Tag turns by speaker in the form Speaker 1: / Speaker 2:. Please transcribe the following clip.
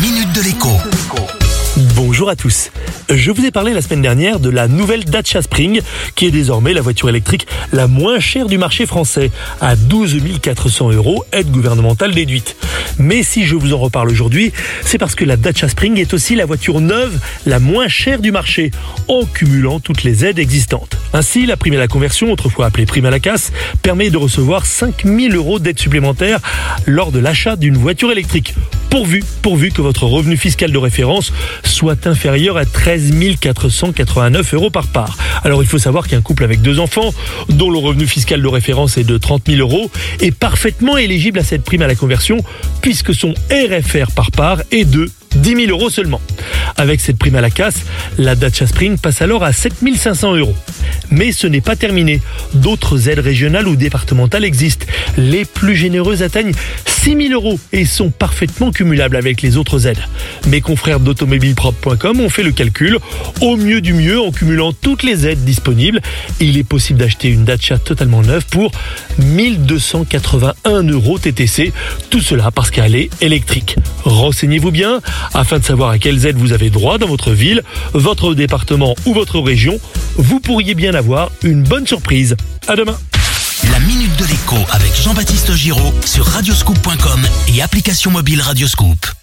Speaker 1: minute de l'écho.
Speaker 2: Bonjour à tous. Je vous ai parlé la semaine dernière de la nouvelle Dacia Spring, qui est désormais la voiture électrique la moins chère du marché français, à 12 400 euros, aide gouvernementale déduite. Mais si je vous en reparle aujourd'hui, c'est parce que la Dacia Spring est aussi la voiture neuve la moins chère du marché, en cumulant toutes les aides existantes. Ainsi, la prime à la conversion, autrefois appelée prime à la casse, permet de recevoir 5000 euros d'aide supplémentaire lors de l'achat d'une voiture électrique pourvu, pourvu que votre revenu fiscal de référence soit inférieur à 13 489 euros par part. Alors il faut savoir qu'un couple avec deux enfants, dont le revenu fiscal de référence est de 30 000 euros, est parfaitement éligible à cette prime à la conversion, puisque son RFR par part est de 10 000 euros seulement. Avec cette prime à la casse, la Dacia Spring passe alors à 7 500 euros. Mais ce n'est pas terminé. D'autres aides régionales ou départementales existent. Les plus généreuses atteignent 6 000 euros et sont parfaitement cumulables avec les autres aides. Mes confrères d'automobilepropre.com ont fait le calcul. Au mieux du mieux, en cumulant toutes les aides disponibles, il est possible d'acheter une Dacia totalement neuve pour 1281 euros TTC. Tout cela parce qu'elle est électrique. Renseignez-vous bien afin de savoir à quelles aides vous avez droit dans votre ville, votre département ou votre région. Vous pourriez bien avoir une bonne surprise. À demain.
Speaker 1: La minute de l'écho avec Jean-Baptiste Giraud sur radioscoop.com et application mobile Radioscoop.